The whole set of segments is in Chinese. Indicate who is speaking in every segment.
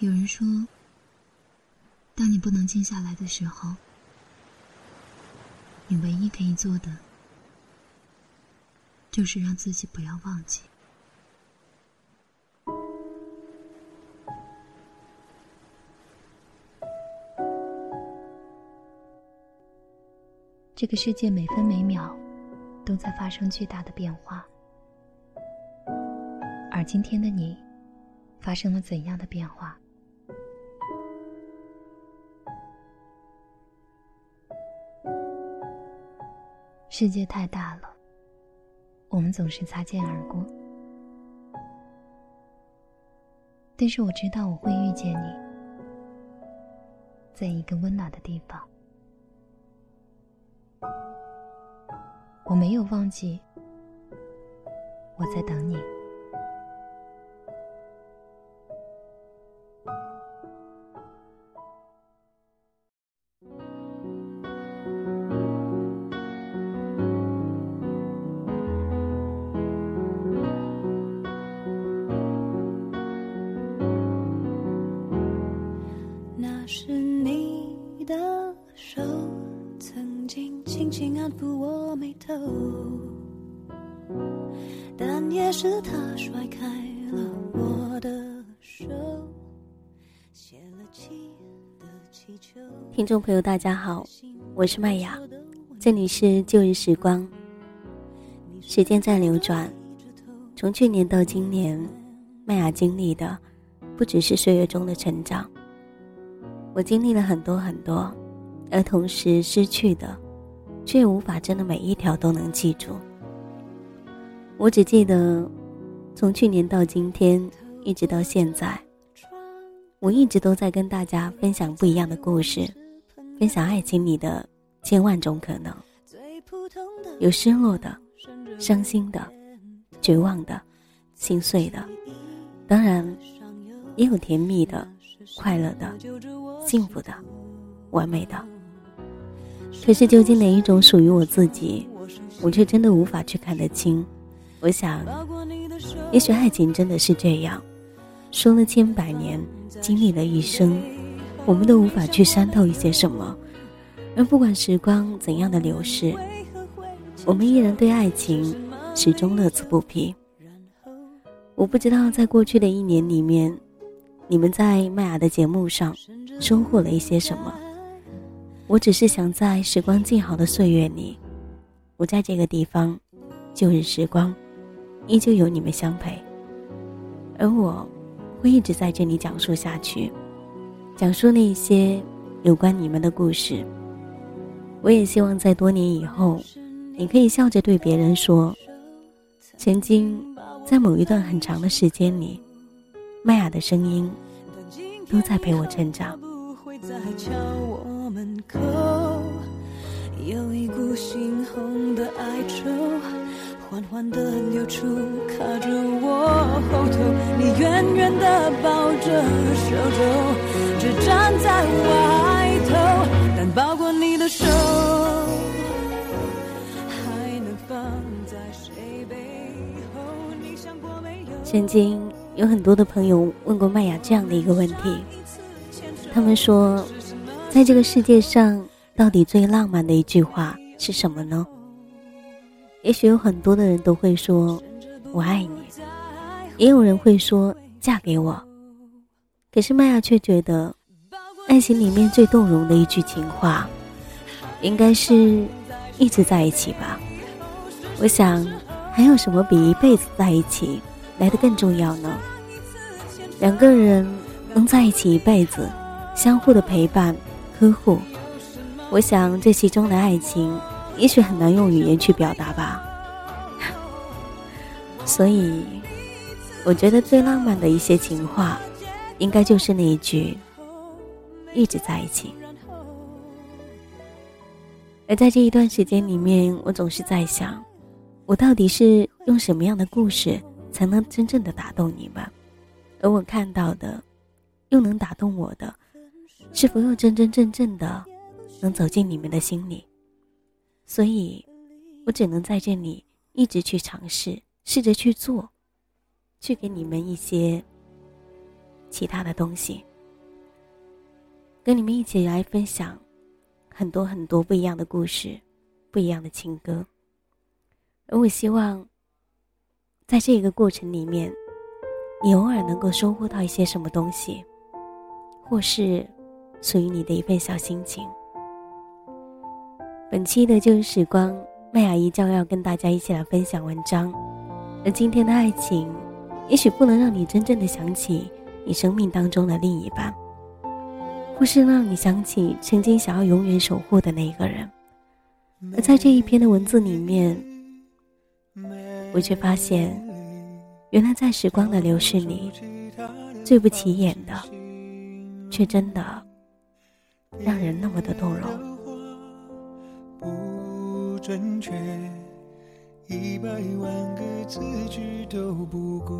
Speaker 1: 有人说，当你不能静下来的时候，你唯一可以做的，就是让自己不要忘记。这个世界每分每秒都在发生巨大的变化，而今天的你，发生了怎样的变化？世界太大了，我们总是擦肩而过，但是我知道我会遇见你，在一个温暖的地方。我没有忘记，我在等你。
Speaker 2: 轻轻安抚我眉头，但也是他甩开了我的手，写了情的气球。
Speaker 3: 听众朋友，大家好，我是麦雅，这里是旧日时光。时间在流转，从去年到今年，麦雅经历的不只是岁月中的成长，我经历了很多很多，而同时失去的，却无法真的每一条都能记住。我只记得，从去年到今天，一直到现在，我一直都在跟大家分享不一样的故事，分享爱情里的千万种可能，有失落的。伤心的、绝望的、心碎的，当然也有甜蜜的、快乐的、幸福的、完美的。可是究竟哪一种属于我自己，我却真的无法去看得清。我想，也许爱情真的是这样，说了千百年，经历了一生，我们都无法去参透一些什么。而不管时光怎样的流逝。我们依然对爱情始终乐此不疲。我不知道在过去的一年里面，你们在麦雅的节目上收获了一些什么。我只是想在时光静好的岁月里，我在这个地方，旧日时光，依旧有你们相陪。而我，会一直在这里讲述下去，讲述那些有关你们的故事。我也希望在多年以后。你可以笑着对别人说：“曾经，在某一段很长的时间里，麦雅的声音都在陪我成长。”
Speaker 2: 门口有一股猩红的哀愁，缓缓的流出，卡着我后头。你远远的抱着手肘，只站在外头，但抱过你的手。
Speaker 3: 曾经有很多的朋友问过麦雅这样的一个问题，他们说，在这个世界上，到底最浪漫的一句话是什么呢？也许有很多的人都会说“我爱你”，也有人会说“嫁给我”，可是麦雅却觉得，爱情里面最动容的一句情话，应该是一直在一起吧。我想，还有什么比一辈子在一起？来的更重要呢。两个人能在一起一辈子，相互的陪伴、呵护，我想这其中的爱情，也许很难用语言去表达吧。所以，我觉得最浪漫的一些情话，应该就是那一句“一直在一起”。而在这一段时间里面，我总是在想，我到底是用什么样的故事？才能真正的打动你们，而我看到的，又能打动我的，是否又真真正正的能走进你们的心里？所以，我只能在这里一直去尝试，试着去做，去给你们一些其他的东西。跟你们一起来分享很多很多不一样的故事，不一样的情歌。而我希望，在这个过程里面，你偶尔能够收获到一些什么东西，或是属于你的一份小心情。本期的旧日时光，麦雅姨将要跟大家一起来分享文章。而今天的爱情，也许不能让你真正的想起你生命当中的另一半，或是让你想起曾经想要永远守护的那一个人。而在这一篇的文字里面，我却发现，原来在时光的流逝里，最不起眼的，却真的让人那么的动容。准确，一百万个字句都不够。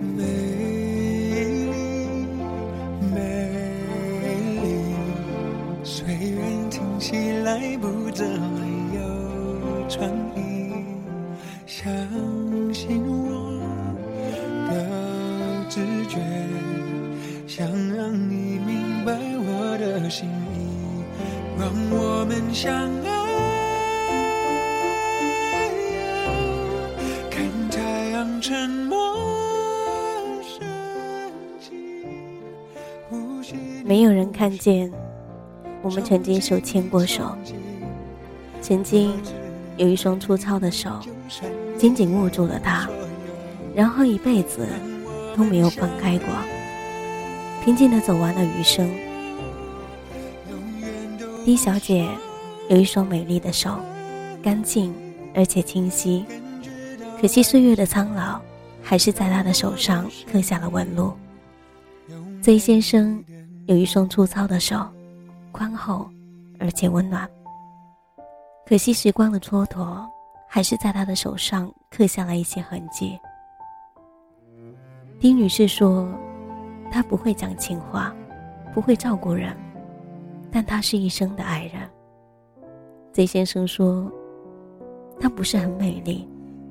Speaker 3: 美丽，美丽，虽然听起来不怎么有创意，相信的心意，让我们相爱。看太阳沉没没有人看见我们曾经手牵过手，曾经有一双粗糙的手紧紧握住了他，然后一辈子都没有放开过，平静的走完了余生。D 小姐有一双美丽的手，干净而且清晰。可惜岁月的苍老，还是在她的手上刻下了纹路。Z 先生有一双粗糙的手，宽厚而且温暖。可惜时光的蹉跎，还是在他的手上刻下了一些痕迹。丁女士说：“他不会讲情话，不会照顾人。”但他是一生的爱人。Z 先生说：“她不是很美丽，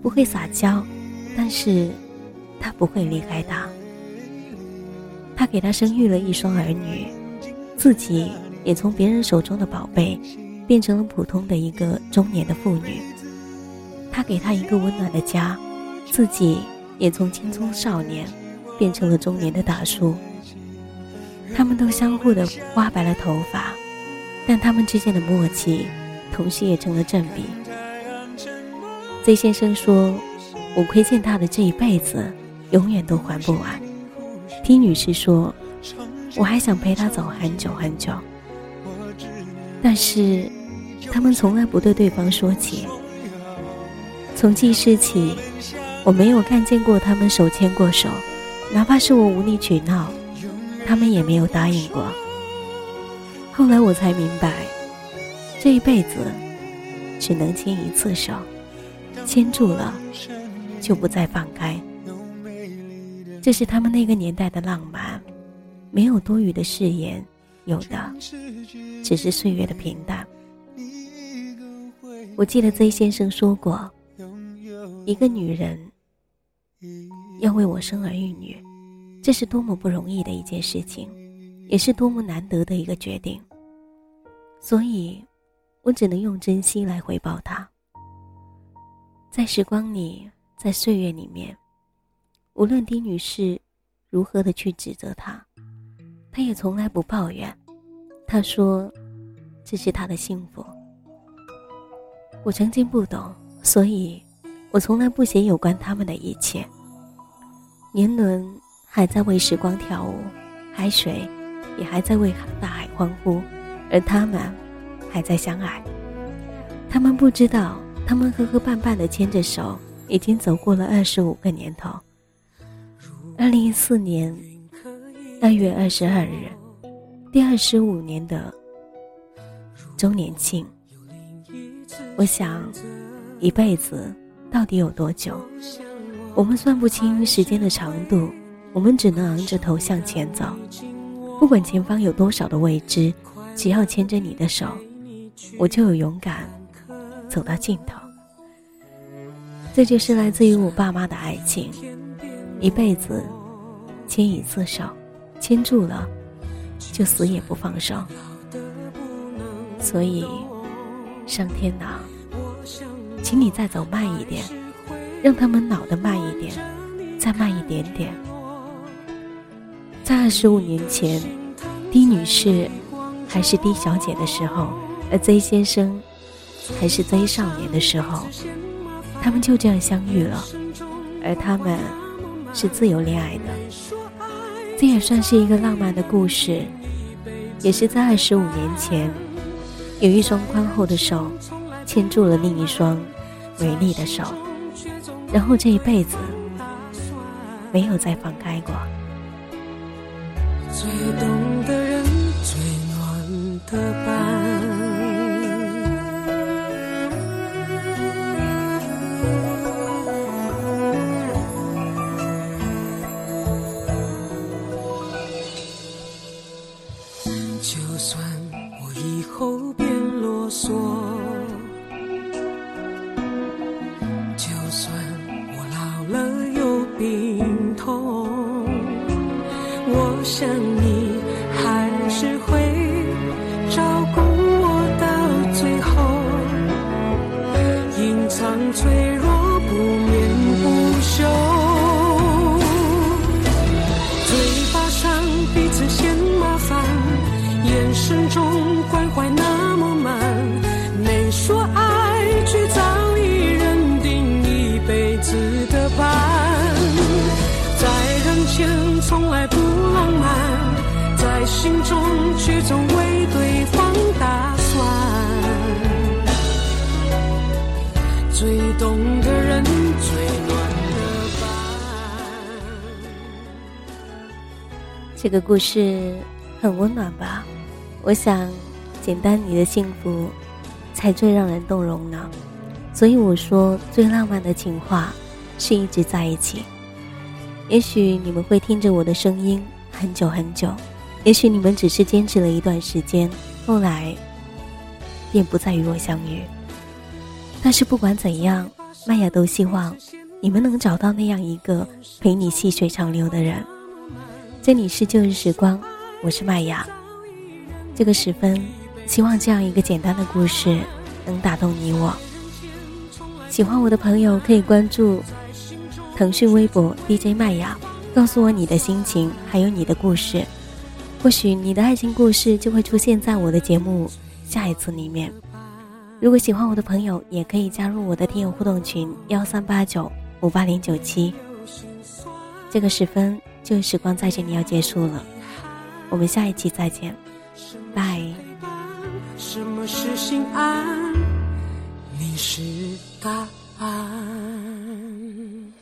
Speaker 3: 不会撒娇，但是，他不会离开他。他给他生育了一双儿女，自己也从别人手中的宝贝，变成了普通的一个中年的妇女。他给他一个温暖的家，自己也从青葱少年，变成了中年的大叔。”他们都相互的挖白了头发，但他们之间的默契，同时也成了正比。Z 先生说：“我亏欠他的这一辈子，永远都还不完。”T 女士说：“我还想陪他走很久很久。”但是，他们从来不对对方说起。从记事起，我没有看见过他们手牵过手，哪怕是我无理取闹。他们也没有答应过。后来我才明白，这一辈子只能牵一次手，牵住了就不再放开。这是他们那个年代的浪漫，没有多余的誓言，有的只是岁月的平淡。我记得 Z 先生说过，一个女人要为我生儿育女。这是多么不容易的一件事情，也是多么难得的一个决定。所以，我只能用珍惜来回报他。在时光里，在岁月里面，无论丁女士如何的去指责他，他也从来不抱怨。他说：“这是他的幸福。”我曾经不懂，所以我从来不写有关他们的一切。年轮。还在为时光跳舞，海水也还在为大海欢呼，而他们还在相爱。他们不知道，他们磕磕绊绊的牵着手，已经走过了二十五个年头。二零一四年二月二十二日，第二十五年的周年庆。我想，一辈子到底有多久？我们算不清时间的长度。我们只能昂着头向前走，不管前方有多少的未知，只要牵着你的手，我就有勇敢走到尽头。这就是来自于我爸妈的爱情，一辈子牵一次手，牵住了就死也不放手。所以，上天呐，请你再走慢一点，让他们老得慢一点，再慢一点点。在二十五年前，D 女士还是 D 小姐的时候，而 Z 先生还是 Z 少年的时候，他们就这样相遇了，而他们是自由恋爱的。这也算是一个浪漫的故事，也是在二十五年前，有一双宽厚的手牵住了另一双美丽的手，然后这一辈子没有再放开过。
Speaker 2: 最懂的人，最暖的风吹
Speaker 3: 这个故事很温暖吧？我想，简单你的幸福，才最让人动容呢。所以我说，最浪漫的情话，是一直在一起。也许你们会听着我的声音很久很久，也许你们只是坚持了一段时间，后来便不再与我相遇。但是不管怎样，麦雅都希望你们能找到那样一个陪你细水长流的人。这里是旧日时光，我是麦雅。这个时分，希望这样一个简单的故事能打动你我。喜欢我的朋友可以关注腾讯微博 DJ 麦雅，告诉我你的心情，还有你的故事。或许你的爱情故事就会出现在我的节目下一次里面。如果喜欢我的朋友，也可以加入我的听友互动群幺三八九五八零九七。这个时分，旧时光在这里要结束了，我们下一期再见。拜。
Speaker 2: 什么是心安？你是答案。